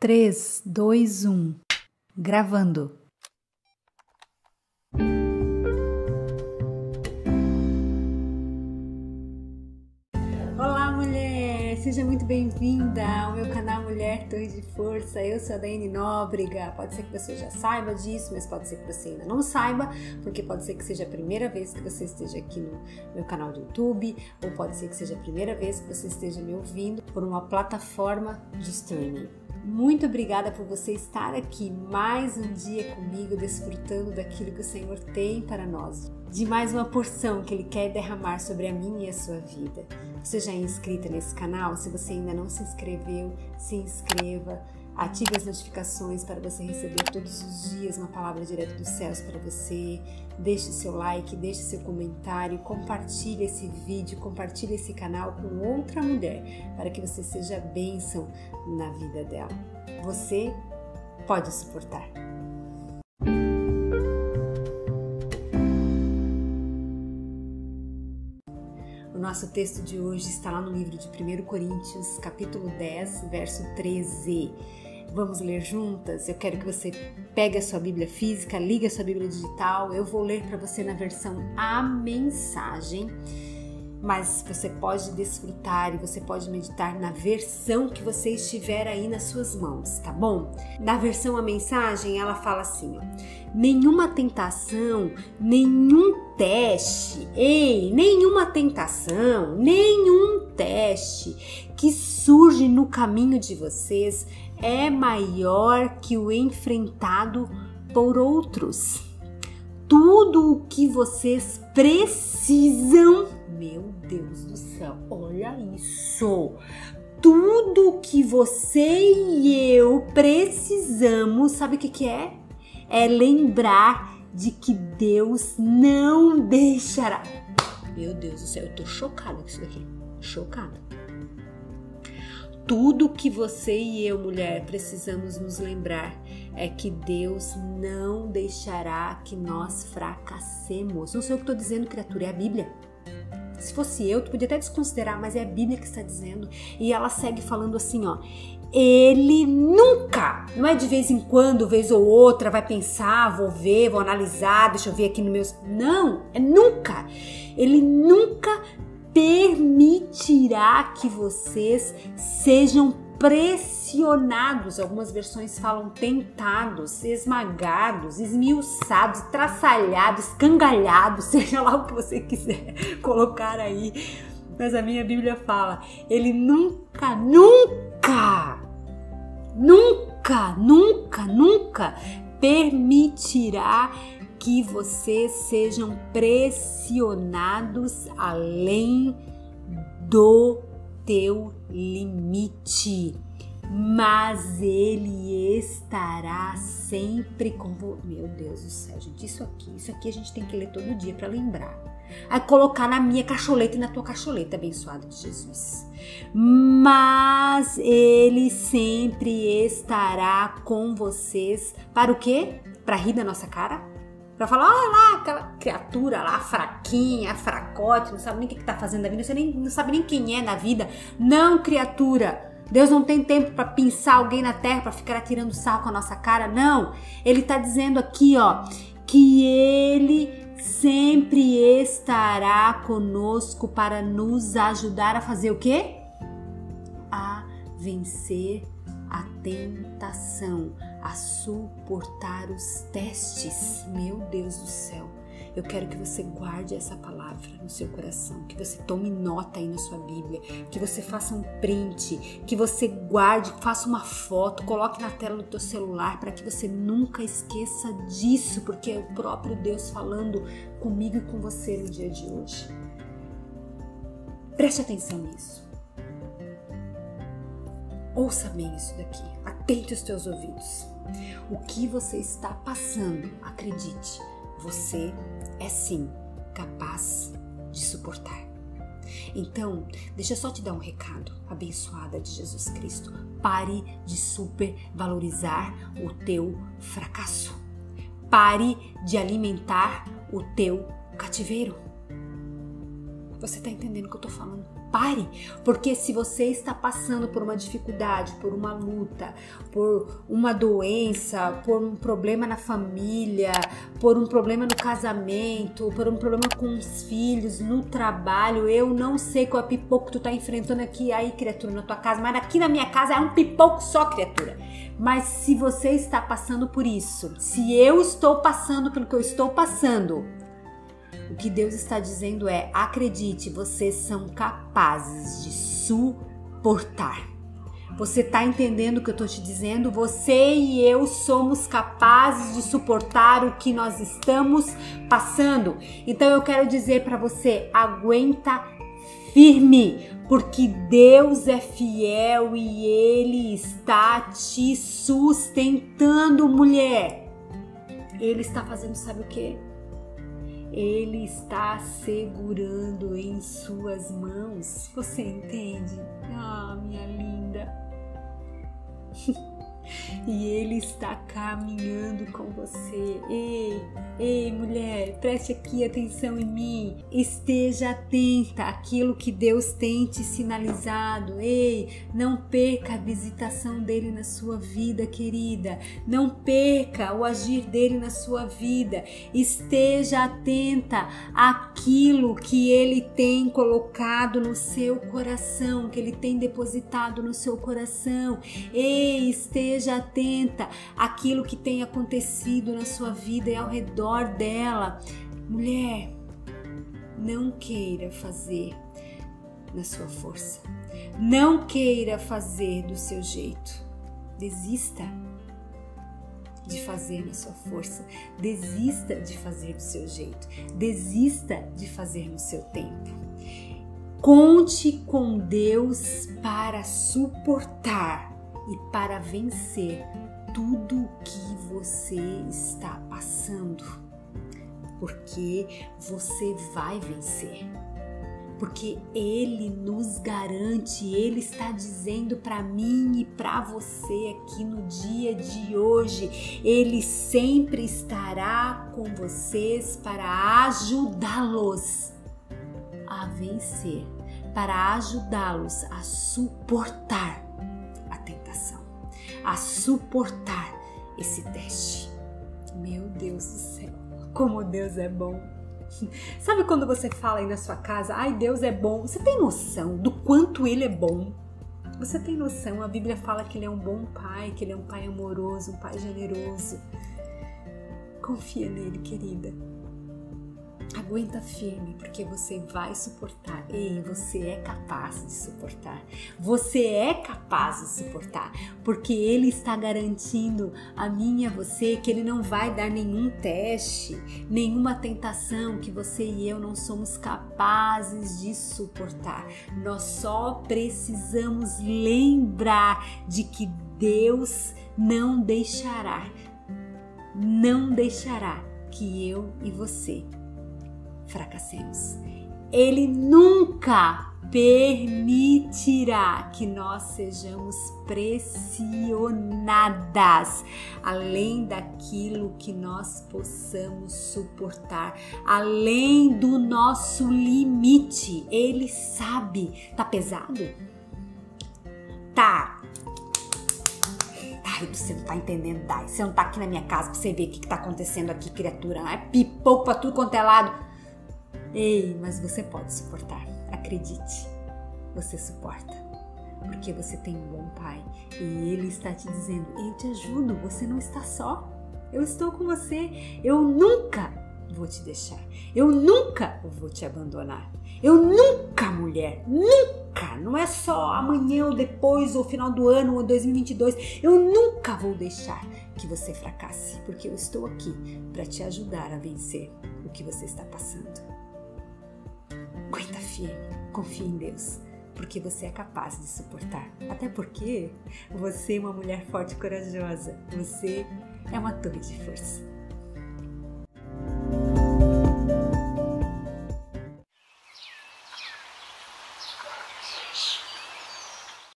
3, 2, 1. Gravando. Olá, mulher! Seja muito bem-vinda ao meu canal Mulher Torre de Força. Eu sou a Daiane Nóbrega. Pode ser que você já saiba disso, mas pode ser que você ainda não saiba, porque pode ser que seja a primeira vez que você esteja aqui no meu canal do YouTube, ou pode ser que seja a primeira vez que você esteja me ouvindo por uma plataforma de streaming. Muito obrigada por você estar aqui mais um dia comigo, desfrutando daquilo que o Senhor tem para nós, de mais uma porção que Ele quer derramar sobre a minha e a sua vida. Você já é inscrita nesse canal? Se você ainda não se inscreveu, se inscreva Ative as notificações para você receber todos os dias uma palavra direto dos céus para você. Deixe seu like, deixe seu comentário, compartilhe esse vídeo, compartilhe esse canal com outra mulher para que você seja bênção na vida dela. Você pode suportar. O nosso texto de hoje está lá no livro de 1 Coríntios, capítulo 10, verso 13. Vamos ler juntas? Eu quero que você pegue a sua Bíblia física, ligue a sua Bíblia digital. Eu vou ler para você na versão A Mensagem, mas você pode desfrutar e você pode meditar na versão que você estiver aí nas suas mãos, tá bom? Na versão A Mensagem, ela fala assim: ó, nenhuma tentação, nenhum teste, ei, nenhuma tentação, nenhum teste que surge no caminho de vocês é maior que o enfrentado por outros. Tudo o que vocês precisam, meu Deus do céu, olha isso. Tudo o que você e eu precisamos, sabe o que, que é? É lembrar de que Deus não deixará. Meu Deus do céu, eu tô chocada com isso daqui. Chocada tudo que você e eu, mulher, precisamos nos lembrar é que Deus não deixará que nós fracassemos. Não sou eu que estou dizendo, criatura, é a Bíblia. Se fosse eu, tu podia até desconsiderar, mas é a Bíblia que está dizendo. E ela segue falando assim, ó. Ele nunca, não é de vez em quando, vez ou outra, vai pensar, vou ver, vou analisar, deixa eu ver aqui no meu. Não, é nunca. Ele nunca permitirá que vocês sejam pressionados, algumas versões falam tentados, esmagados, esmiuçados, traçalhados, escangalhados, seja lá o que você quiser colocar aí. Mas a minha Bíblia fala, ele nunca, nunca, nunca, nunca, nunca permitirá que vocês sejam pressionados além do teu limite, mas ele estará sempre com você. Meu Deus do céu, gente, isso aqui, isso aqui a gente tem que ler todo dia para lembrar. A colocar na minha cacholeta e na tua cacholeta, abençoada de Jesus. Mas ele sempre estará com vocês para o quê? Para rir da nossa cara? Pra falar, olha lá, aquela criatura lá, fraquinha, fracote, não sabe nem o que, que tá fazendo da vida, não, nem, não sabe nem quem é na vida. Não, criatura. Deus não tem tempo para pensar alguém na terra para ficar atirando sal com a nossa cara, não. Ele tá dizendo aqui, ó, que ele sempre estará conosco para nos ajudar a fazer o quê? A vencer a tentação, a suportar os testes. Meu Deus do céu. Eu quero que você guarde essa palavra no seu coração, que você tome nota aí na sua Bíblia, que você faça um print, que você guarde, faça uma foto, coloque na tela do teu celular para que você nunca esqueça disso, porque é o próprio Deus falando comigo e com você no dia de hoje. Preste atenção nisso. Ouça bem isso daqui, atente os teus ouvidos. O que você está passando, acredite, você é sim capaz de suportar. Então, deixa só te dar um recado, abençoada de Jesus Cristo. Pare de supervalorizar o teu fracasso. Pare de alimentar o teu cativeiro. Você está entendendo o que eu estou falando? Pare, porque se você está passando por uma dificuldade, por uma luta, por uma doença, por um problema na família, por um problema no casamento, por um problema com os filhos, no trabalho, eu não sei qual é o pipoco que tu tá enfrentando aqui, aí, criatura, na tua casa, mas aqui na minha casa é um pipoco só, criatura. Mas se você está passando por isso, se eu estou passando pelo que eu estou passando, o que Deus está dizendo é: acredite, vocês são capazes de suportar. Você está entendendo o que eu estou te dizendo? Você e eu somos capazes de suportar o que nós estamos passando. Então eu quero dizer para você: aguenta firme, porque Deus é fiel e Ele está te sustentando, mulher. Ele está fazendo, sabe o que? Ele está segurando em suas mãos. Você entende? Ah, minha linda. e Ele está caminhando com você. Ei, ei, mulher, preste aqui atenção em mim. Esteja atenta àquilo que Deus tem te sinalizado. Ei, não perca a visitação dele na sua vida, querida. Não perca o agir dele na sua vida. Esteja atenta àquilo que ele tem colocado no seu coração, que ele tem depositado no seu coração. Ei, esteja esteja atenta àquilo que tem acontecido na sua vida e ao redor dela. Mulher, não queira fazer na sua força. Não queira fazer do seu jeito. Desista de fazer na sua força. Desista de fazer do seu jeito. Desista de fazer no seu tempo. Conte com Deus para suportar e para vencer tudo o que você está passando, porque você vai vencer. Porque ele nos garante, ele está dizendo para mim e para você aqui no dia de hoje, ele sempre estará com vocês para ajudá-los a vencer, para ajudá-los a suportar a suportar esse teste. Meu Deus do céu, como Deus é bom. Sabe quando você fala aí na sua casa, ai Deus é bom? Você tem noção do quanto Ele é bom? Você tem noção? A Bíblia fala que Ele é um bom pai, que Ele é um pai amoroso, um pai generoso. Confia nele, querida. Aguenta firme, porque você vai suportar. Ei, você é capaz de suportar. Você é capaz de suportar, porque Ele está garantindo a mim e a você que Ele não vai dar nenhum teste, nenhuma tentação que você e eu não somos capazes de suportar. Nós só precisamos lembrar de que Deus não deixará, não deixará que eu e você fracassemos. Ele nunca permitirá que nós sejamos pressionadas além daquilo que nós possamos suportar, além do nosso limite. Ele sabe. Tá pesado? Tá. Ai, você não tá entendendo, Dai. Você não tá aqui na minha casa pra você ver o que, que tá acontecendo aqui, criatura. É pipoco pra tudo quanto é lado. Ei, mas você pode suportar. Acredite, você suporta. Porque você tem um bom pai e ele está te dizendo: Eu te ajudo, você não está só. Eu estou com você. Eu nunca vou te deixar. Eu nunca vou te abandonar. Eu nunca, mulher, nunca, não é só amanhã ou depois ou final do ano ou 2022, eu nunca vou deixar que você fracasse, porque eu estou aqui para te ajudar a vencer o que você está passando. Firme, confie em Deus, porque você é capaz de suportar. Até porque você é uma mulher forte e corajosa. Você é uma torre de força.